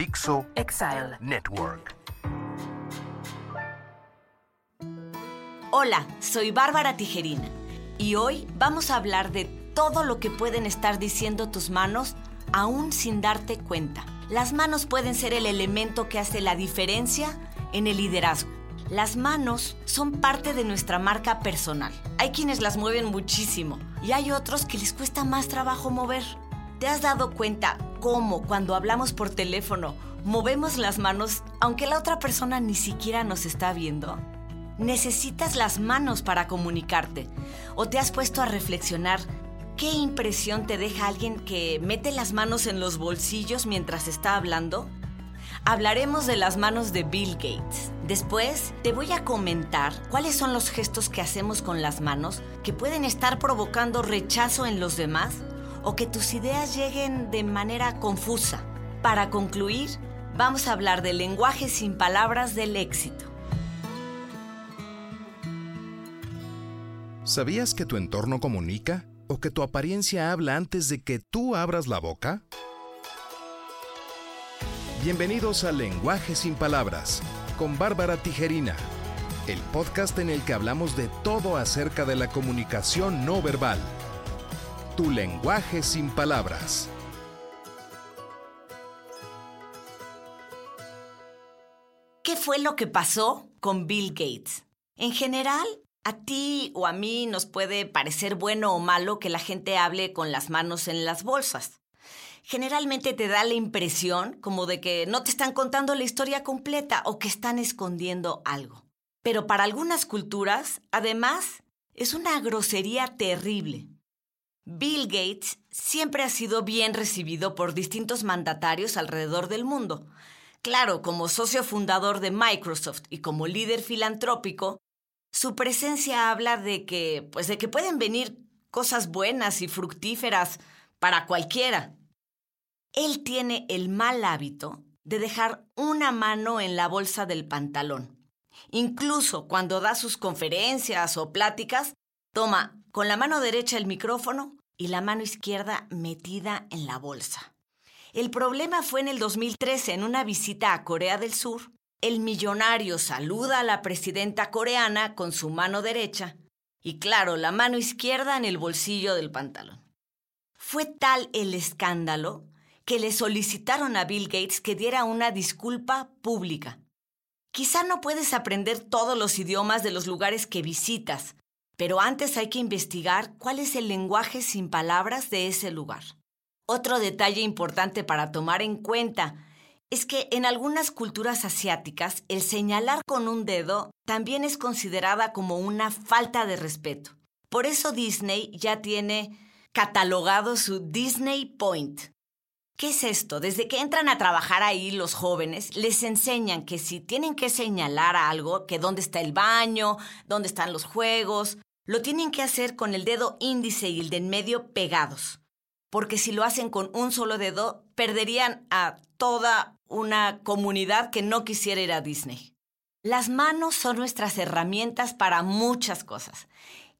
Dixo Exile. Network. Hola, soy Bárbara Tijerina y hoy vamos a hablar de todo lo que pueden estar diciendo tus manos aún sin darte cuenta. Las manos pueden ser el elemento que hace la diferencia en el liderazgo. Las manos son parte de nuestra marca personal. Hay quienes las mueven muchísimo y hay otros que les cuesta más trabajo mover. ¿Te has dado cuenta cómo cuando hablamos por teléfono movemos las manos aunque la otra persona ni siquiera nos está viendo? Necesitas las manos para comunicarte. ¿O te has puesto a reflexionar qué impresión te deja alguien que mete las manos en los bolsillos mientras está hablando? Hablaremos de las manos de Bill Gates. Después te voy a comentar cuáles son los gestos que hacemos con las manos que pueden estar provocando rechazo en los demás o que tus ideas lleguen de manera confusa. Para concluir, vamos a hablar del lenguaje sin palabras del éxito. ¿Sabías que tu entorno comunica o que tu apariencia habla antes de que tú abras la boca? Bienvenidos a Lenguaje sin Palabras con Bárbara Tijerina, el podcast en el que hablamos de todo acerca de la comunicación no verbal. Tu lenguaje sin palabras. ¿Qué fue lo que pasó con Bill Gates? En general, a ti o a mí nos puede parecer bueno o malo que la gente hable con las manos en las bolsas. Generalmente te da la impresión como de que no te están contando la historia completa o que están escondiendo algo. Pero para algunas culturas, además, es una grosería terrible. Bill Gates siempre ha sido bien recibido por distintos mandatarios alrededor del mundo. Claro, como socio fundador de Microsoft y como líder filantrópico, su presencia habla de que, pues de que pueden venir cosas buenas y fructíferas para cualquiera. Él tiene el mal hábito de dejar una mano en la bolsa del pantalón. Incluso cuando da sus conferencias o pláticas, toma con la mano derecha el micrófono y la mano izquierda metida en la bolsa. El problema fue en el 2013 en una visita a Corea del Sur. El millonario saluda a la presidenta coreana con su mano derecha y claro, la mano izquierda en el bolsillo del pantalón. Fue tal el escándalo que le solicitaron a Bill Gates que diera una disculpa pública. Quizá no puedes aprender todos los idiomas de los lugares que visitas, pero antes hay que investigar cuál es el lenguaje sin palabras de ese lugar. Otro detalle importante para tomar en cuenta es que en algunas culturas asiáticas el señalar con un dedo también es considerada como una falta de respeto. Por eso Disney ya tiene catalogado su Disney Point. ¿Qué es esto? Desde que entran a trabajar ahí los jóvenes, les enseñan que si tienen que señalar algo, que dónde está el baño, dónde están los juegos, lo tienen que hacer con el dedo índice y el de en medio pegados. Porque si lo hacen con un solo dedo, perderían a toda una comunidad que no quisiera ir a Disney. Las manos son nuestras herramientas para muchas cosas.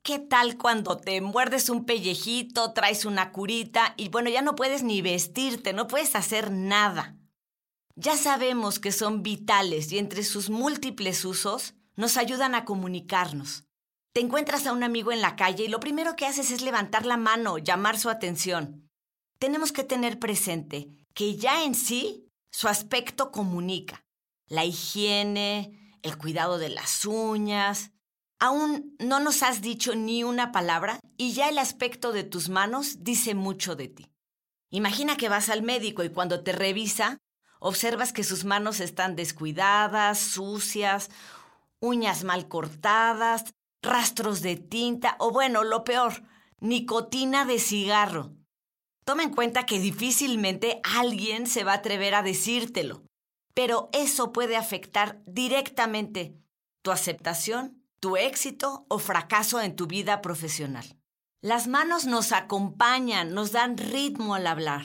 ¿Qué tal cuando te muerdes un pellejito, traes una curita y bueno, ya no puedes ni vestirte, no puedes hacer nada? Ya sabemos que son vitales y entre sus múltiples usos nos ayudan a comunicarnos. Te encuentras a un amigo en la calle y lo primero que haces es levantar la mano, llamar su atención. Tenemos que tener presente que ya en sí su aspecto comunica. La higiene, el cuidado de las uñas. Aún no nos has dicho ni una palabra y ya el aspecto de tus manos dice mucho de ti. Imagina que vas al médico y cuando te revisa, observas que sus manos están descuidadas, sucias, uñas mal cortadas, rastros de tinta o bueno, lo peor, nicotina de cigarro. Toma en cuenta que difícilmente alguien se va a atrever a decírtelo, pero eso puede afectar directamente tu aceptación, tu éxito o fracaso en tu vida profesional. Las manos nos acompañan, nos dan ritmo al hablar.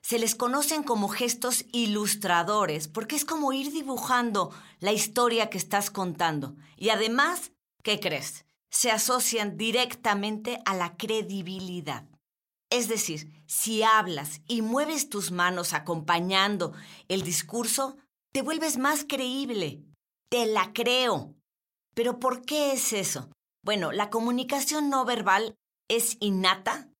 Se les conocen como gestos ilustradores porque es como ir dibujando la historia que estás contando. Y además, ¿qué crees? Se asocian directamente a la credibilidad. Es decir, si hablas y mueves tus manos acompañando el discurso, te vuelves más creíble. Te la creo. Pero ¿por qué es eso? Bueno, la comunicación no verbal es innata,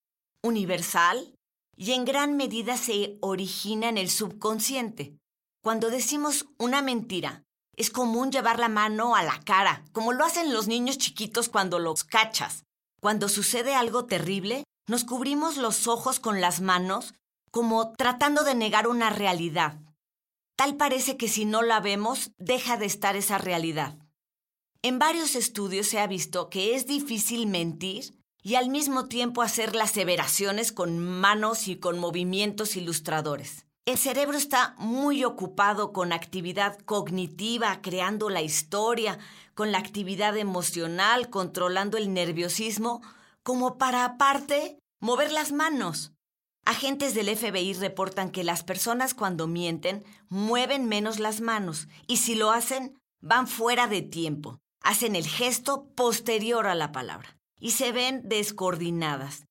universal y en gran medida se origina en el subconsciente. Cuando decimos una mentira, es común llevar la mano a la cara, como lo hacen los niños chiquitos cuando los cachas. Cuando sucede algo terrible, nos cubrimos los ojos con las manos como tratando de negar una realidad. Tal parece que si no la vemos, deja de estar esa realidad. En varios estudios se ha visto que es difícil mentir y al mismo tiempo hacer las aseveraciones con manos y con movimientos ilustradores. El cerebro está muy ocupado con actividad cognitiva, creando la historia, con la actividad emocional, controlando el nerviosismo, como para aparte mover las manos. Agentes del FBI reportan que las personas cuando mienten mueven menos las manos y si lo hacen van fuera de tiempo, hacen el gesto posterior a la palabra y se ven descoordinadas.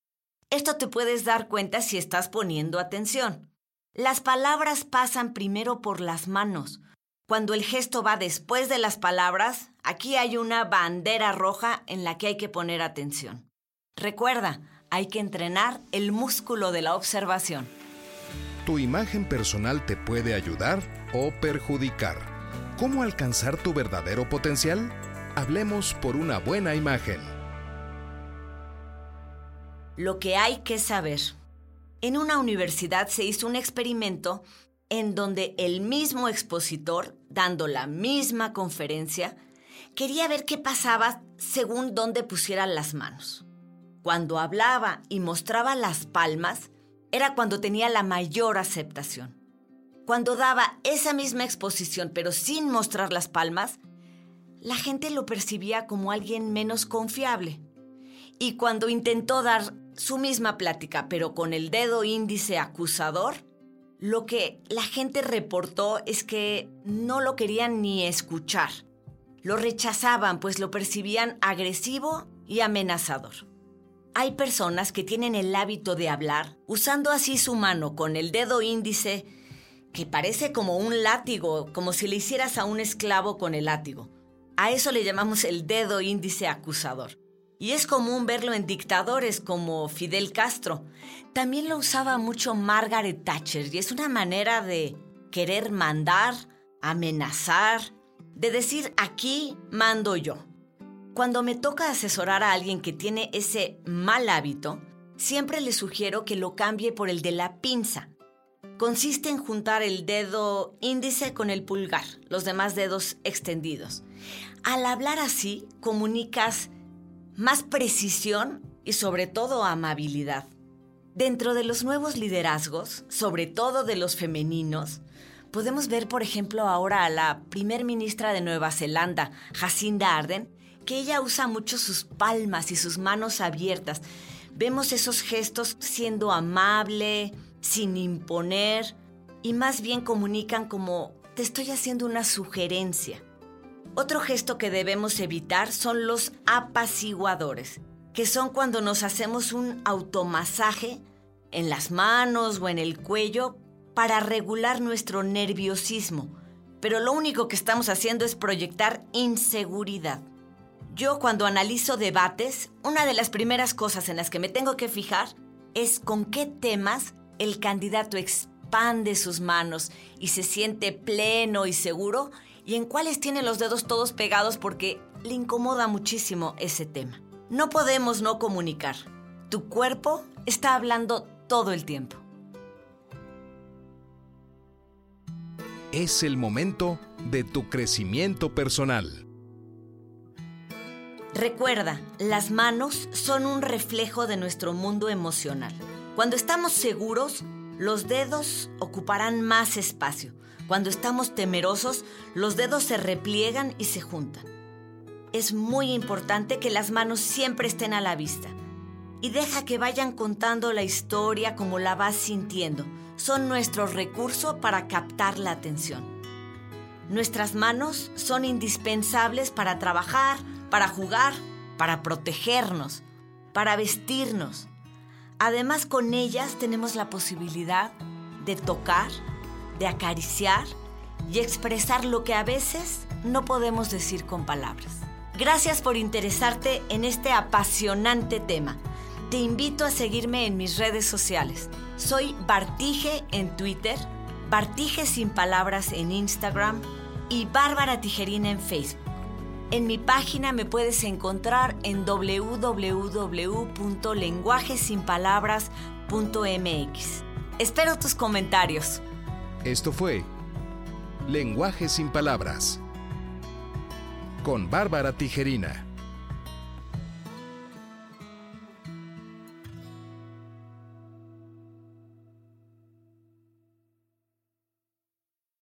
Esto te puedes dar cuenta si estás poniendo atención. Las palabras pasan primero por las manos. Cuando el gesto va después de las palabras, aquí hay una bandera roja en la que hay que poner atención. Recuerda, hay que entrenar el músculo de la observación. Tu imagen personal te puede ayudar o perjudicar. ¿Cómo alcanzar tu verdadero potencial? Hablemos por una buena imagen. Lo que hay que saber. En una universidad se hizo un experimento en donde el mismo expositor, dando la misma conferencia, quería ver qué pasaba según dónde pusieran las manos. Cuando hablaba y mostraba las palmas, era cuando tenía la mayor aceptación. Cuando daba esa misma exposición pero sin mostrar las palmas, la gente lo percibía como alguien menos confiable. Y cuando intentó dar su misma plática, pero con el dedo índice acusador, lo que la gente reportó es que no lo querían ni escuchar. Lo rechazaban, pues lo percibían agresivo y amenazador. Hay personas que tienen el hábito de hablar usando así su mano con el dedo índice que parece como un látigo, como si le hicieras a un esclavo con el látigo. A eso le llamamos el dedo índice acusador. Y es común verlo en dictadores como Fidel Castro. También lo usaba mucho Margaret Thatcher y es una manera de querer mandar, amenazar, de decir aquí mando yo. Cuando me toca asesorar a alguien que tiene ese mal hábito, siempre le sugiero que lo cambie por el de la pinza. Consiste en juntar el dedo índice con el pulgar, los demás dedos extendidos. Al hablar así, comunicas más precisión y sobre todo amabilidad. Dentro de los nuevos liderazgos, sobre todo de los femeninos, podemos ver, por ejemplo, ahora a la primer ministra de Nueva Zelanda, Jacinda Arden, que ella usa mucho sus palmas y sus manos abiertas. Vemos esos gestos siendo amable, sin imponer, y más bien comunican como te estoy haciendo una sugerencia. Otro gesto que debemos evitar son los apaciguadores, que son cuando nos hacemos un automasaje en las manos o en el cuello para regular nuestro nerviosismo, pero lo único que estamos haciendo es proyectar inseguridad. Yo cuando analizo debates, una de las primeras cosas en las que me tengo que fijar es con qué temas el candidato expande sus manos y se siente pleno y seguro y en cuáles tiene los dedos todos pegados porque le incomoda muchísimo ese tema. No podemos no comunicar. Tu cuerpo está hablando todo el tiempo. Es el momento de tu crecimiento personal. Recuerda, las manos son un reflejo de nuestro mundo emocional. Cuando estamos seguros, los dedos ocuparán más espacio. Cuando estamos temerosos, los dedos se repliegan y se juntan. Es muy importante que las manos siempre estén a la vista. Y deja que vayan contando la historia como la vas sintiendo. Son nuestro recurso para captar la atención. Nuestras manos son indispensables para trabajar, para jugar, para protegernos, para vestirnos. Además, con ellas tenemos la posibilidad de tocar, de acariciar y expresar lo que a veces no podemos decir con palabras. Gracias por interesarte en este apasionante tema. Te invito a seguirme en mis redes sociales. Soy Bartige en Twitter, Bartige sin palabras en Instagram y Bárbara Tijerina en Facebook. En mi página me puedes encontrar en www.lenguajesinpalabras.mx. Espero tus comentarios. Esto fue Lenguaje sin Palabras con Bárbara Tijerina.